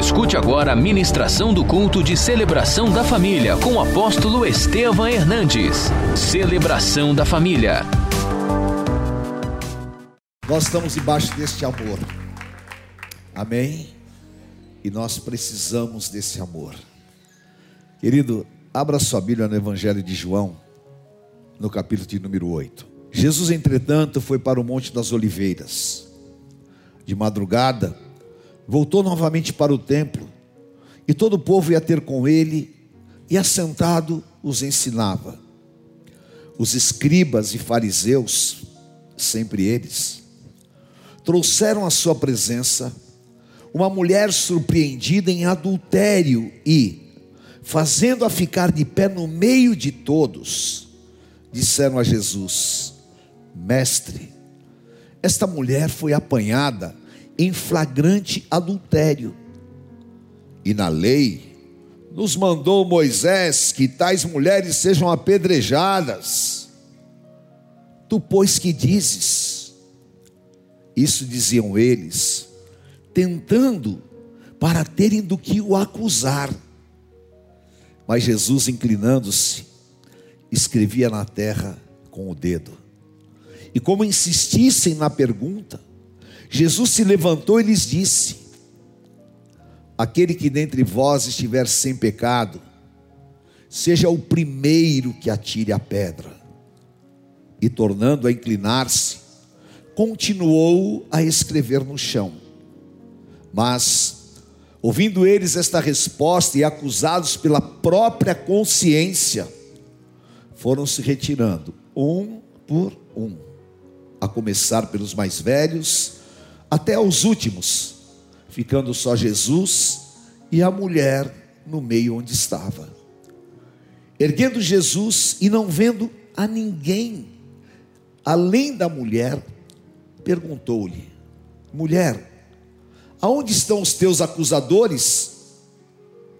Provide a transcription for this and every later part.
Escute agora a ministração do culto de celebração da família com o apóstolo Estevam Hernandes. Celebração da família. Nós estamos debaixo deste amor. Amém? E nós precisamos desse amor. Querido, abra sua Bíblia no Evangelho de João, no capítulo de número 8. Jesus, entretanto, foi para o Monte das Oliveiras. De madrugada, voltou novamente para o templo, e todo o povo ia ter com ele, e assentado os ensinava. Os escribas e fariseus, sempre eles, trouxeram à sua presença uma mulher surpreendida em adultério e, fazendo-a ficar de pé no meio de todos, disseram a Jesus: Mestre, esta mulher foi apanhada em flagrante adultério. E na lei, nos mandou Moisés que tais mulheres sejam apedrejadas. Tu, pois, que dizes? Isso diziam eles, tentando para terem do que o acusar. Mas Jesus, inclinando-se, escrevia na terra com o dedo. E como insistissem na pergunta, Jesus se levantou e lhes disse: Aquele que dentre vós estiver sem pecado, seja o primeiro que atire a pedra. E tornando a inclinar-se, continuou a escrever no chão. Mas, ouvindo eles esta resposta e acusados pela própria consciência, foram se retirando, um por um, a começar pelos mais velhos até os últimos, ficando só Jesus e a mulher no meio onde estava. Erguendo Jesus e não vendo a ninguém, além da mulher, perguntou-lhe: Mulher, aonde estão os teus acusadores?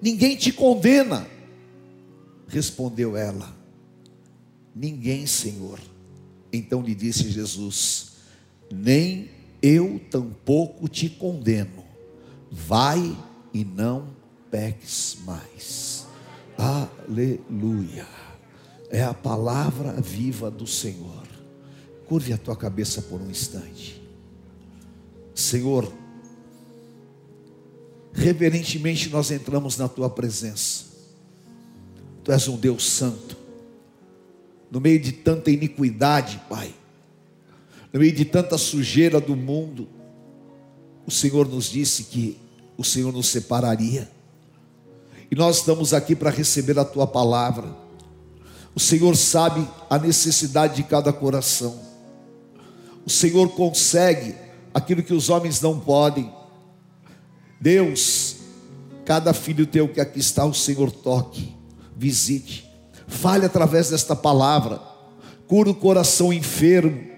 Ninguém te condena. Respondeu ela: Ninguém, Senhor. Então lhe disse Jesus: Nem eu tampouco te condeno. Vai e não peques mais. Aleluia. É a palavra viva do Senhor. Curve a tua cabeça por um instante. Senhor, reverentemente nós entramos na tua presença. Tu és um Deus santo. No meio de tanta iniquidade, Pai no meio de tanta sujeira do mundo, o Senhor nos disse que o Senhor nos separaria. E nós estamos aqui para receber a tua palavra. O Senhor sabe a necessidade de cada coração. O Senhor consegue aquilo que os homens não podem. Deus, cada filho teu que aqui está, o Senhor toque, visite, fale através desta palavra, cura o coração enfermo,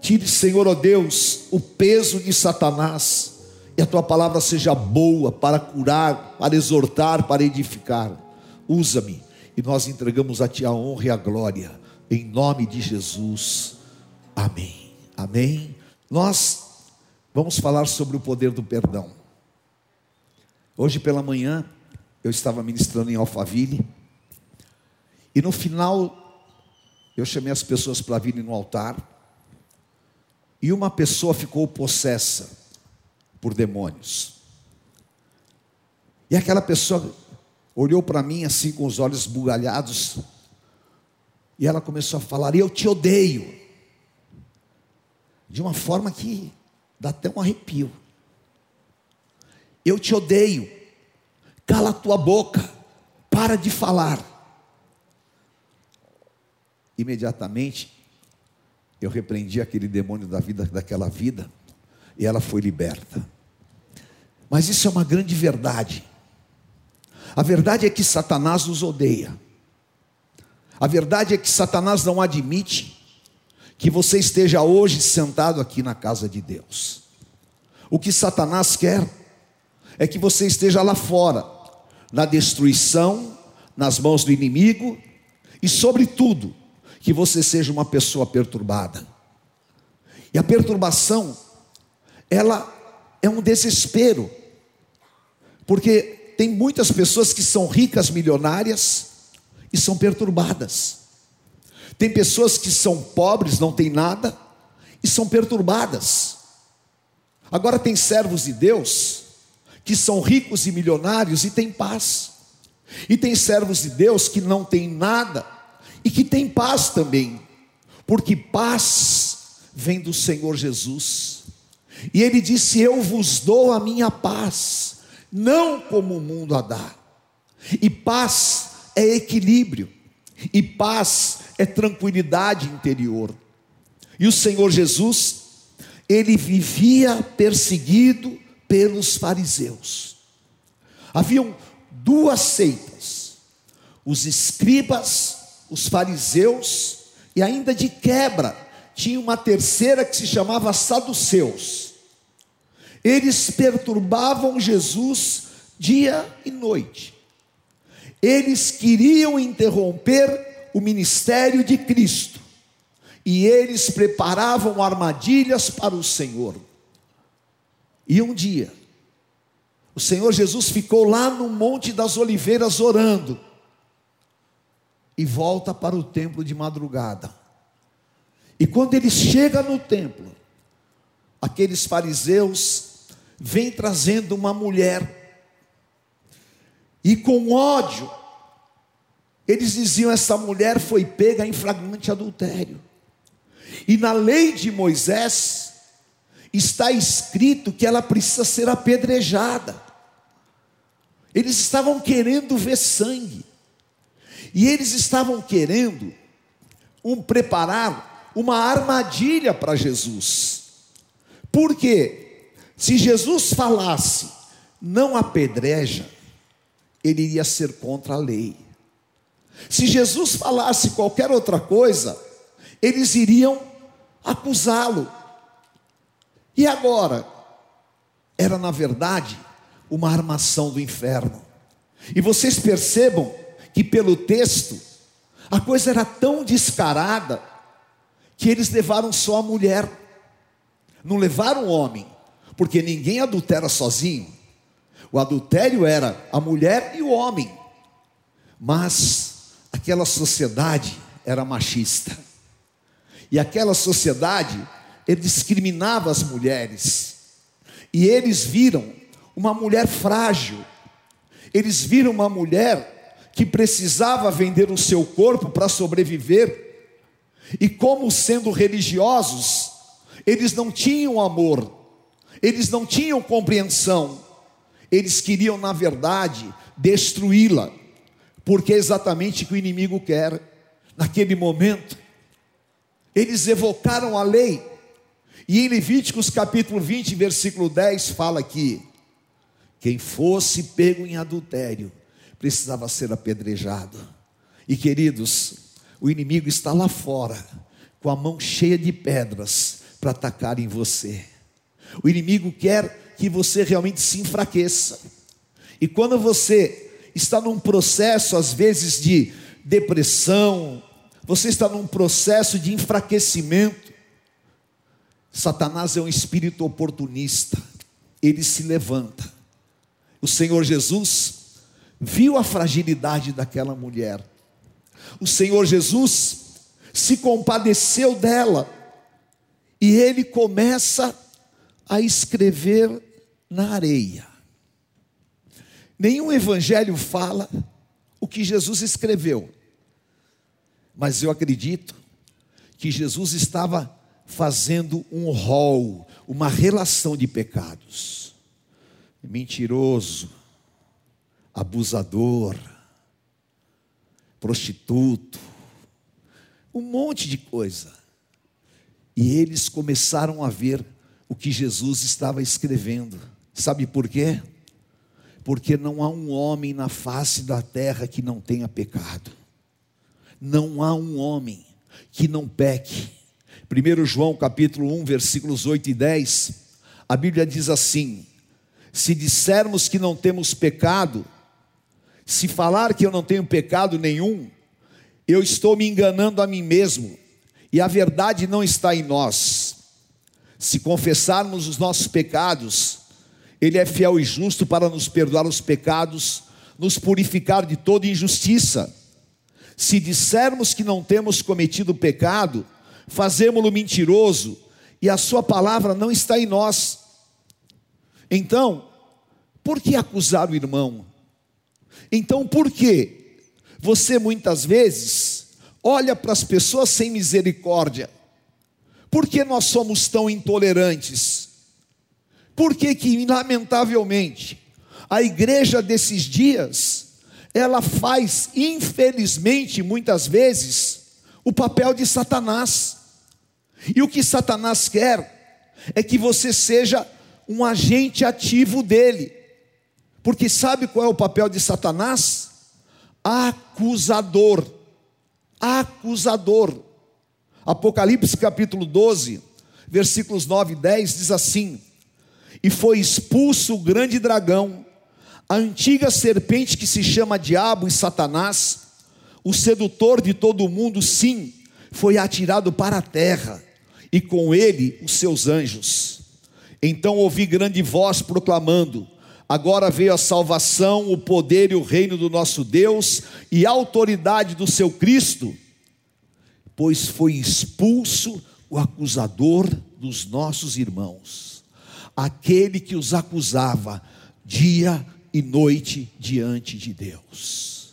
Tire, Senhor, ó Deus, o peso de Satanás, e a tua palavra seja boa para curar, para exortar, para edificar. Usa-me, e nós entregamos a Ti a honra e a glória, em nome de Jesus. Amém. Amém. Nós vamos falar sobre o poder do perdão. Hoje pela manhã, eu estava ministrando em Alphaville, e no final, eu chamei as pessoas para virem no altar, e uma pessoa ficou possessa por demônios. E aquela pessoa olhou para mim assim com os olhos bugalhados, e ela começou a falar: Eu te odeio, de uma forma que dá até um arrepio. Eu te odeio, cala a tua boca, para de falar. Imediatamente eu repreendi aquele demônio da vida daquela vida e ela foi liberta. Mas isso é uma grande verdade. A verdade é que Satanás nos odeia. A verdade é que Satanás não admite que você esteja hoje sentado aqui na casa de Deus. O que Satanás quer é que você esteja lá fora, na destruição, nas mãos do inimigo e, sobretudo, que você seja uma pessoa perturbada. E a perturbação, ela é um desespero. Porque tem muitas pessoas que são ricas, milionárias e são perturbadas. Tem pessoas que são pobres, não têm nada e são perturbadas. Agora tem servos de Deus que são ricos e milionários e têm paz. E tem servos de Deus que não têm nada e que têm paz também. Porque paz vem do Senhor Jesus. E ele disse: Eu vos dou a minha paz, não como o mundo a dá. E paz é equilíbrio, e paz é tranquilidade interior. E o Senhor Jesus, ele vivia perseguido pelos fariseus. Haviam duas seitas: os escribas, os fariseus, e ainda de quebra, tinha uma terceira que se chamava saduceus. Eles perturbavam Jesus dia e noite. Eles queriam interromper o ministério de Cristo. E eles preparavam armadilhas para o Senhor. E um dia, o Senhor Jesus ficou lá no Monte das Oliveiras orando. E volta para o templo de madrugada. E quando ele chega no templo, aqueles fariseus vem trazendo uma mulher, e com ódio, eles diziam: essa mulher foi pega em flagrante adultério. E na lei de Moisés está escrito que ela precisa ser apedrejada. Eles estavam querendo ver sangue. E eles estavam querendo um preparar uma armadilha para Jesus. Porque se Jesus falasse, não apedreja, ele iria ser contra a lei. Se Jesus falasse qualquer outra coisa, eles iriam acusá-lo. E agora? Era, na verdade, uma armação do inferno. E vocês percebam que, pelo texto, a coisa era tão descarada que eles levaram só a mulher, não levaram o homem porque ninguém adultera sozinho. O adultério era a mulher e o homem. Mas aquela sociedade era machista. E aquela sociedade ele discriminava as mulheres. E eles viram uma mulher frágil. Eles viram uma mulher que precisava vender o seu corpo para sobreviver. E como sendo religiosos, eles não tinham amor, eles não tinham compreensão, eles queriam, na verdade, destruí-la, porque é exatamente o que o inimigo quer. Naquele momento, eles evocaram a lei, e em Levíticos capítulo 20, versículo 10, fala que quem fosse pego em adultério precisava ser apedrejado. E queridos, o inimigo está lá fora, com a mão cheia de pedras para atacar em você. O inimigo quer que você realmente se enfraqueça. E quando você está num processo, às vezes, de depressão, você está num processo de enfraquecimento, Satanás é um espírito oportunista, ele se levanta. O Senhor Jesus viu a fragilidade daquela mulher, o Senhor Jesus se compadeceu dela, e ele começa a escrever na areia. Nenhum evangelho fala o que Jesus escreveu, mas eu acredito que Jesus estava fazendo um rol, uma relação de pecados. Mentiroso, abusador, prostituto, um monte de coisa. E eles começaram a ver o que Jesus estava escrevendo. Sabe por quê? Porque não há um homem na face da terra que não tenha pecado. Não há um homem que não peque. 1 João capítulo 1, versículos 8 e 10, a Bíblia diz assim: Se dissermos que não temos pecado, se falar que eu não tenho pecado nenhum, eu estou me enganando a mim mesmo, e a verdade não está em nós. Se confessarmos os nossos pecados, Ele é fiel e justo para nos perdoar os pecados, nos purificar de toda injustiça. Se dissermos que não temos cometido pecado, fazemos-lo mentiroso e a Sua palavra não está em nós. Então, por que acusar o irmão? Então, por que você muitas vezes olha para as pessoas sem misericórdia? Por que nós somos tão intolerantes? Por que que lamentavelmente a igreja desses dias ela faz infelizmente muitas vezes o papel de Satanás. E o que Satanás quer é que você seja um agente ativo dele. Porque sabe qual é o papel de Satanás? Acusador. Acusador. Apocalipse capítulo 12, versículos 9 e 10 diz assim: E foi expulso o grande dragão, a antiga serpente que se chama Diabo e Satanás, o sedutor de todo o mundo, sim, foi atirado para a terra, e com ele os seus anjos. Então ouvi grande voz proclamando: Agora veio a salvação, o poder e o reino do nosso Deus e a autoridade do seu Cristo, pois foi expulso o acusador dos nossos irmãos, aquele que os acusava dia e noite diante de Deus.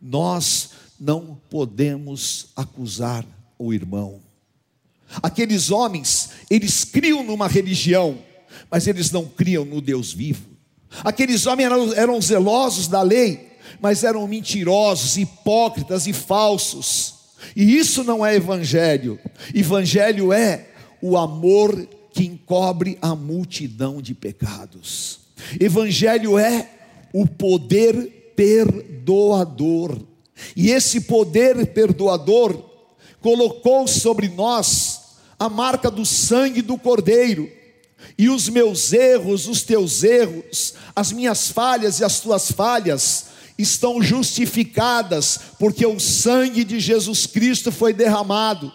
Nós não podemos acusar o irmão. Aqueles homens, eles criam numa religião, mas eles não criam no Deus vivo. Aqueles homens eram, eram zelosos da lei, mas eram mentirosos, hipócritas e falsos. E isso não é evangelho. Evangelho é o amor que encobre a multidão de pecados. Evangelho é o poder perdoador. E esse poder perdoador colocou sobre nós a marca do sangue do Cordeiro. E os meus erros, os teus erros, as minhas falhas e as tuas falhas estão justificadas, porque o sangue de Jesus Cristo foi derramado.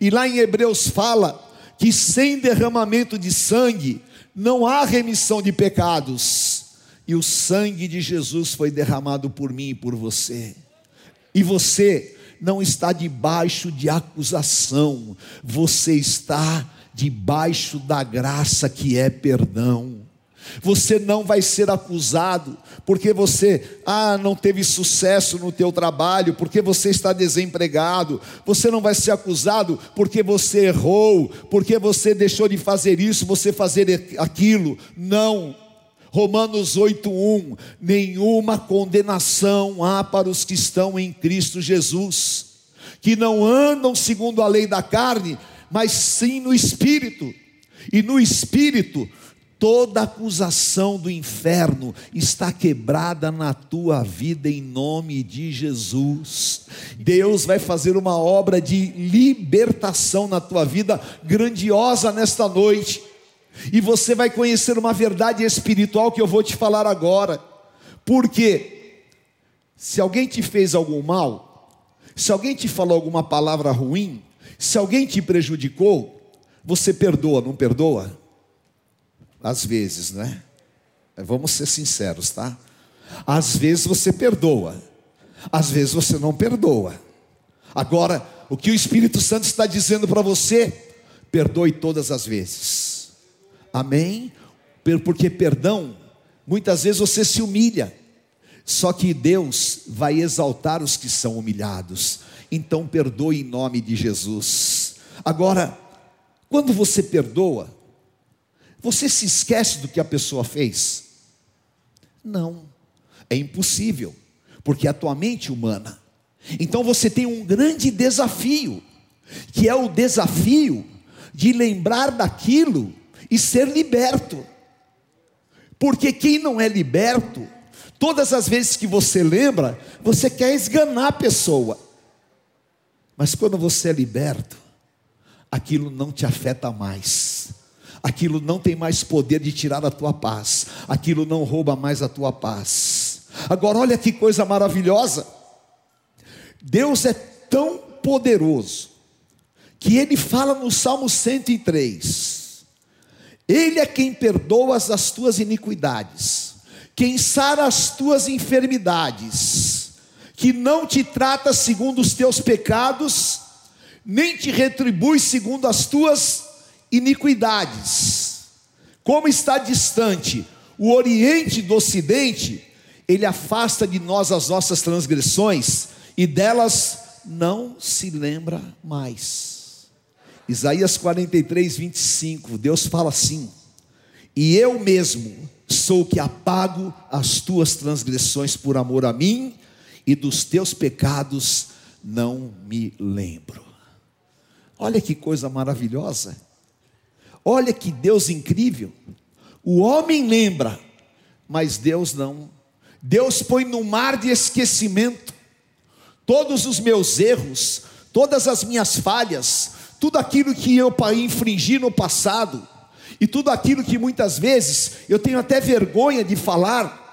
E lá em Hebreus fala que sem derramamento de sangue não há remissão de pecados. E o sangue de Jesus foi derramado por mim e por você. E você não está debaixo de acusação, você está debaixo da graça que é perdão. Você não vai ser acusado porque você ah, não teve sucesso no teu trabalho, porque você está desempregado. Você não vai ser acusado porque você errou, porque você deixou de fazer isso, você fazer aquilo. Não. Romanos 8:1 Nenhuma condenação há para os que estão em Cristo Jesus, que não andam segundo a lei da carne, mas sim no espírito. E no espírito toda acusação do inferno está quebrada na tua vida em nome de Jesus. Deus vai fazer uma obra de libertação na tua vida grandiosa nesta noite e você vai conhecer uma verdade espiritual que eu vou te falar agora. Porque se alguém te fez algum mal, se alguém te falou alguma palavra ruim, se alguém te prejudicou, você perdoa, não perdoa? Às vezes, né? Vamos ser sinceros, tá? Às vezes você perdoa, às vezes você não perdoa. Agora, o que o Espírito Santo está dizendo para você, perdoe todas as vezes. Amém? Porque perdão, muitas vezes você se humilha, só que Deus vai exaltar os que são humilhados. Então perdoe em nome de Jesus. Agora, quando você perdoa, você se esquece do que a pessoa fez? Não, é impossível, porque é a tua mente humana. Então você tem um grande desafio, que é o desafio de lembrar daquilo e ser liberto. Porque quem não é liberto, todas as vezes que você lembra, você quer esganar a pessoa. Mas quando você é liberto, aquilo não te afeta mais. Aquilo não tem mais poder de tirar a tua paz. Aquilo não rouba mais a tua paz. Agora olha que coisa maravilhosa. Deus é tão poderoso que ele fala no Salmo 103 Ele é quem perdoa as tuas iniquidades, quem sara as tuas enfermidades, que não te trata segundo os teus pecados, nem te retribui segundo as tuas iniquidades. Como está distante o Oriente do Ocidente, ele afasta de nós as nossas transgressões e delas não se lembra mais. Isaías 43, 25, Deus fala assim: E eu mesmo sou que apago as tuas transgressões por amor a mim, e dos teus pecados não me lembro. Olha que coisa maravilhosa, olha que Deus incrível. O homem lembra, mas Deus não. Deus põe no mar de esquecimento todos os meus erros, todas as minhas falhas, tudo aquilo que eu infringi no passado, e tudo aquilo que muitas vezes eu tenho até vergonha de falar,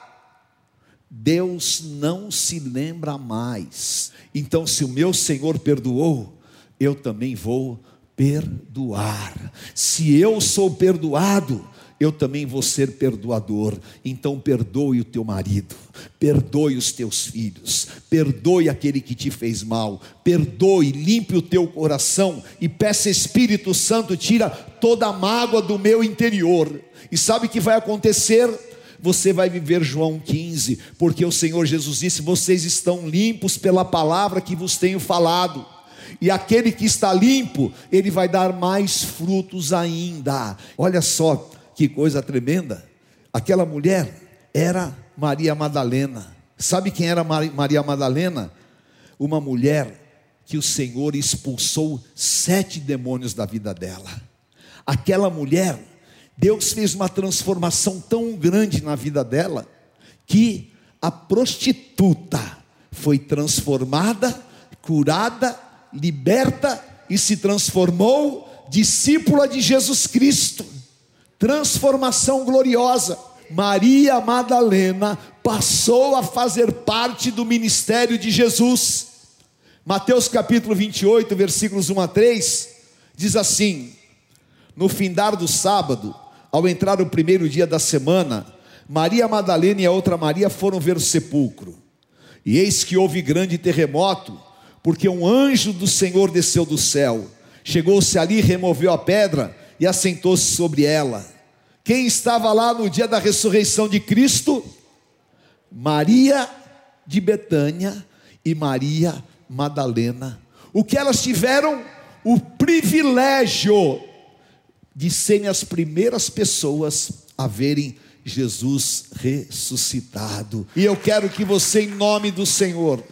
Deus não se lembra mais. Então, se o meu Senhor perdoou, eu também vou perdoar. Se eu sou perdoado, eu também vou ser perdoador. Então perdoe o teu marido, perdoe os teus filhos, perdoe aquele que te fez mal, perdoe, limpe o teu coração e peça Espírito Santo, tira toda a mágoa do meu interior. E sabe o que vai acontecer? Você vai viver João 15, porque o Senhor Jesus disse: Vocês estão limpos pela palavra que vos tenho falado e aquele que está limpo, ele vai dar mais frutos ainda. Olha só, que coisa tremenda. Aquela mulher era Maria Madalena. Sabe quem era Maria Madalena? Uma mulher que o Senhor expulsou sete demônios da vida dela. Aquela mulher, Deus fez uma transformação tão grande na vida dela, que a prostituta foi transformada, curada, liberta e se transformou discípula de Jesus Cristo transformação gloriosa. Maria Madalena passou a fazer parte do ministério de Jesus. Mateus capítulo 28, versículos 1 a 3, diz assim: No findar do sábado, ao entrar o primeiro dia da semana, Maria Madalena e a outra Maria foram ver o sepulcro. E eis que houve grande terremoto, porque um anjo do Senhor desceu do céu, chegou-se ali, removeu a pedra e assentou-se sobre ela. Quem estava lá no dia da ressurreição de Cristo? Maria de Betânia e Maria Madalena. O que elas tiveram? O privilégio de serem as primeiras pessoas a verem Jesus ressuscitado. E eu quero que você, em nome do Senhor,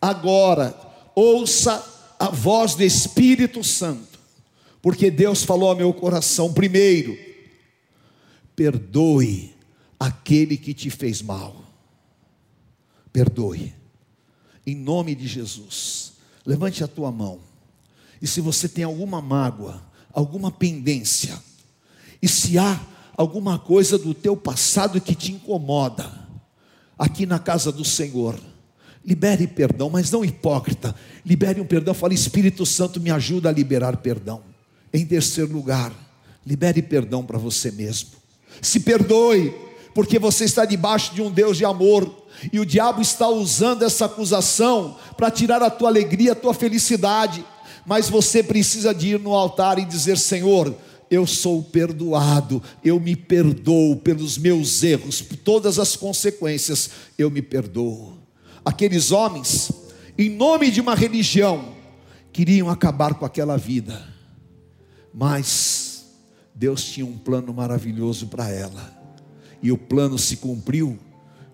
agora ouça a voz do Espírito Santo, porque Deus falou ao meu coração primeiro perdoe aquele que te fez mal. Perdoe. Em nome de Jesus. Levante a tua mão. E se você tem alguma mágoa, alguma pendência, e se há alguma coisa do teu passado que te incomoda, aqui na casa do Senhor, libere perdão, mas não hipócrita. Libere um perdão, fale Espírito Santo, me ajuda a liberar perdão. Em terceiro lugar, libere perdão para você mesmo. Se perdoe, porque você está debaixo de um Deus de amor, e o diabo está usando essa acusação para tirar a tua alegria, a tua felicidade. Mas você precisa de ir no altar e dizer: Senhor, eu sou perdoado, eu me perdoo pelos meus erros, por todas as consequências, eu me perdoo. Aqueles homens, em nome de uma religião, queriam acabar com aquela vida, mas Deus tinha um plano maravilhoso para ela. E o plano se cumpriu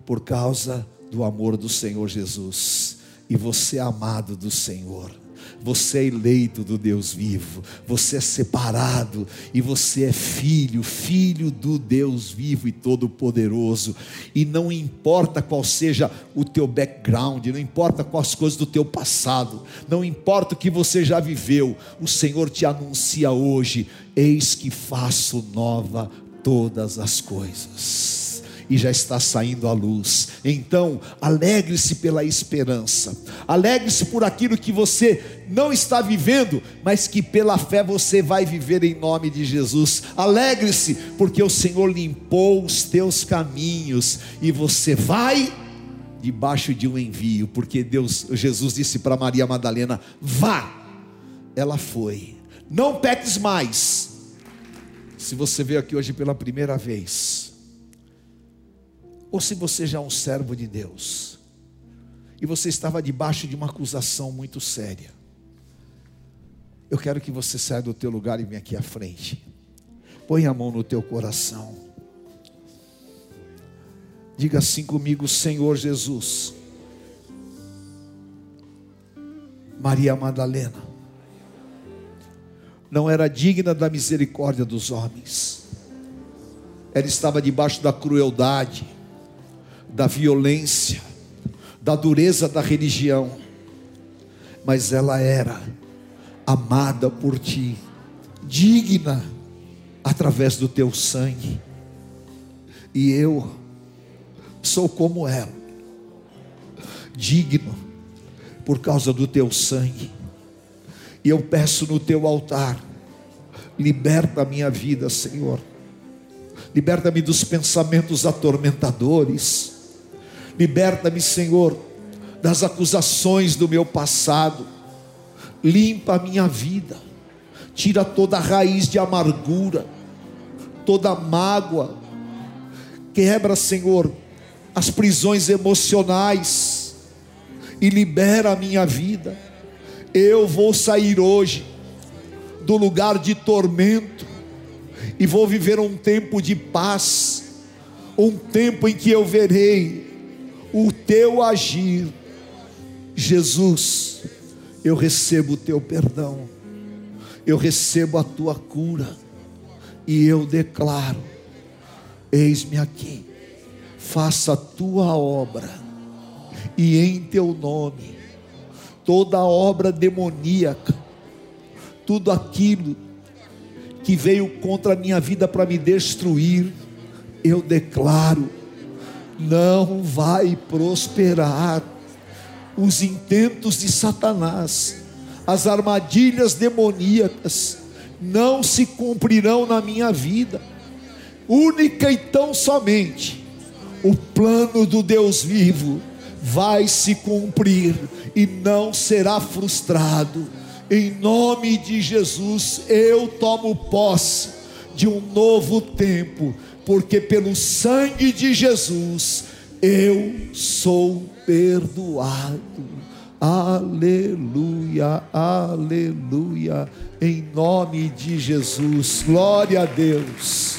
por causa do amor do Senhor Jesus. E você é amado do Senhor você é eleito do Deus vivo, você é separado e você é filho, filho do Deus vivo e todo-poderoso. E não importa qual seja o teu background, não importa quais coisas do teu passado, não importa o que você já viveu, o Senhor te anuncia hoje: eis que faço nova todas as coisas e já está saindo a luz. Então, alegre-se pela esperança, alegre-se por aquilo que você não está vivendo, mas que pela fé você vai viver em nome de Jesus. Alegre-se, porque o Senhor limpou os teus caminhos e você vai debaixo de um envio, porque Deus, Jesus disse para Maria Madalena: vá. Ela foi. Não peques mais. Se você veio aqui hoje pela primeira vez, ou se você já é um servo de Deus, e você estava debaixo de uma acusação muito séria, eu quero que você saia do teu lugar e venha aqui à frente. Põe a mão no teu coração. Diga assim comigo, Senhor Jesus. Maria Madalena não era digna da misericórdia dos homens. Ela estava debaixo da crueldade, da violência, da dureza da religião, mas ela era amada por ti, digna através do teu sangue. E eu sou como ela, digno por causa do teu sangue. E eu peço no teu altar, liberta a minha vida, Senhor. Liberta-me dos pensamentos atormentadores. Liberta-me, Senhor, das acusações do meu passado. Limpa a minha vida. Tira toda raiz de amargura, toda mágoa. Quebra, Senhor, as prisões emocionais e libera a minha vida. Eu vou sair hoje do lugar de tormento e vou viver um tempo de paz, um tempo em que eu verei o teu agir. Jesus, eu recebo o teu perdão, eu recebo a tua cura. E eu declaro: eis-me aqui. Faça a tua obra, e em teu nome, toda obra demoníaca, tudo aquilo que veio contra a minha vida para me destruir, eu declaro, não vai prosperar. Os intentos de Satanás, as armadilhas demoníacas, não se cumprirão na minha vida, única e tão somente o plano do Deus vivo vai se cumprir e não será frustrado. Em nome de Jesus, eu tomo posse de um novo tempo, porque pelo sangue de Jesus eu sou perdoado. Aleluia, aleluia, em nome de Jesus, glória a Deus,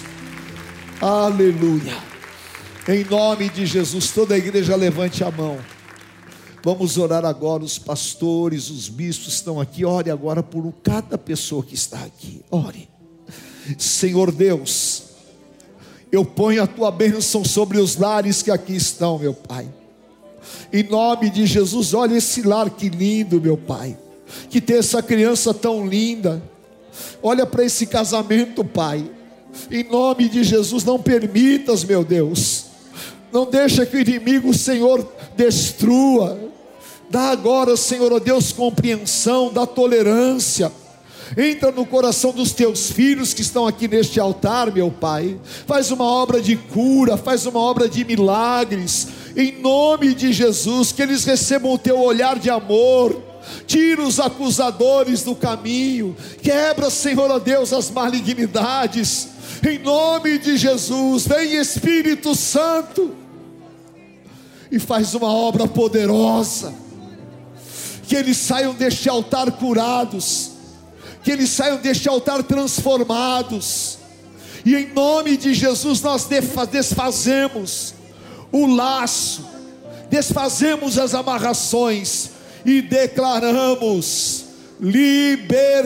aleluia. Em nome de Jesus, toda a igreja levante a mão. Vamos orar agora. Os pastores, os bispos estão aqui. Ore agora por cada pessoa que está aqui. Ore, Senhor Deus, eu ponho a tua bênção sobre os lares que aqui estão, meu Pai. Em nome de Jesus, olha esse lar que lindo, meu Pai. Que tem essa criança tão linda. Olha para esse casamento, Pai. Em nome de Jesus, não permitas, meu Deus não deixa que o inimigo, Senhor, destrua. Dá agora, Senhor, ó Deus, compreensão, dá tolerância. Entra no coração dos teus filhos que estão aqui neste altar, meu Pai. Faz uma obra de cura, faz uma obra de milagres. Em nome de Jesus, que eles recebam o teu olhar de amor. Tira os acusadores do caminho. Quebra, Senhor, ó Deus, as malignidades. Em nome de Jesus, vem Espírito Santo e faz uma obra poderosa. Que eles saiam deste altar curados, que eles saiam deste altar transformados, e em nome de Jesus nós desfazemos o laço, desfazemos as amarrações e declaramos libertação.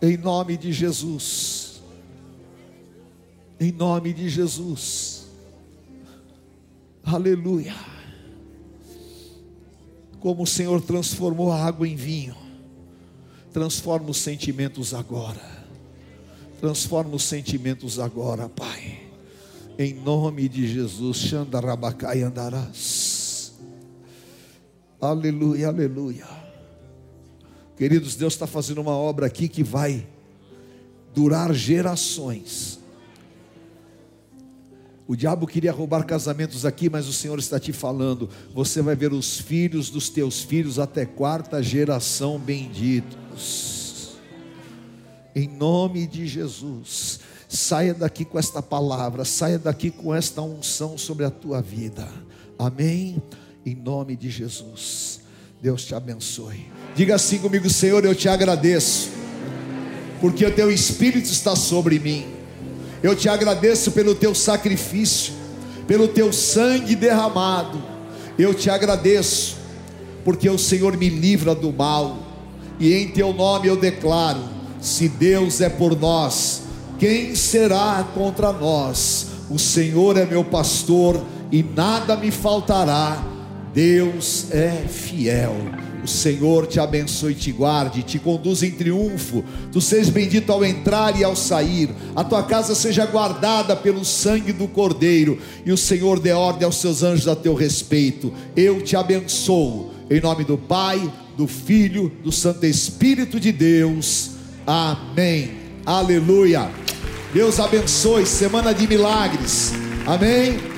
Em nome de Jesus em nome de Jesus. Aleluia. Como o Senhor transformou a água em vinho, transforma os sentimentos agora. Transforma os sentimentos agora, Pai. Em nome de Jesus, Xandarabacai andarás. Aleluia, aleluia. Queridos, Deus está fazendo uma obra aqui que vai durar gerações. O diabo queria roubar casamentos aqui, mas o Senhor está te falando: você vai ver os filhos dos teus filhos até quarta geração benditos. Em nome de Jesus, saia daqui com esta palavra, saia daqui com esta unção sobre a tua vida. Amém? Em nome de Jesus. Deus te abençoe. Diga assim comigo, Senhor, eu te agradeço, porque o teu Espírito está sobre mim eu te agradeço pelo teu sacrifício, pelo teu sangue derramado. Eu te agradeço, porque o Senhor me livra do mal, e em teu nome eu declaro: se Deus é por nós, quem será contra nós? O Senhor é meu pastor e nada me faltará. Deus é fiel. O Senhor te abençoe e te guarde, te conduza em triunfo. Tu sejas bendito ao entrar e ao sair. A tua casa seja guardada pelo sangue do Cordeiro. E o Senhor dê ordem aos seus anjos a teu respeito. Eu te abençoo. Em nome do Pai, do Filho, do Santo Espírito de Deus. Amém. Aleluia. Deus abençoe. Semana de milagres. Amém.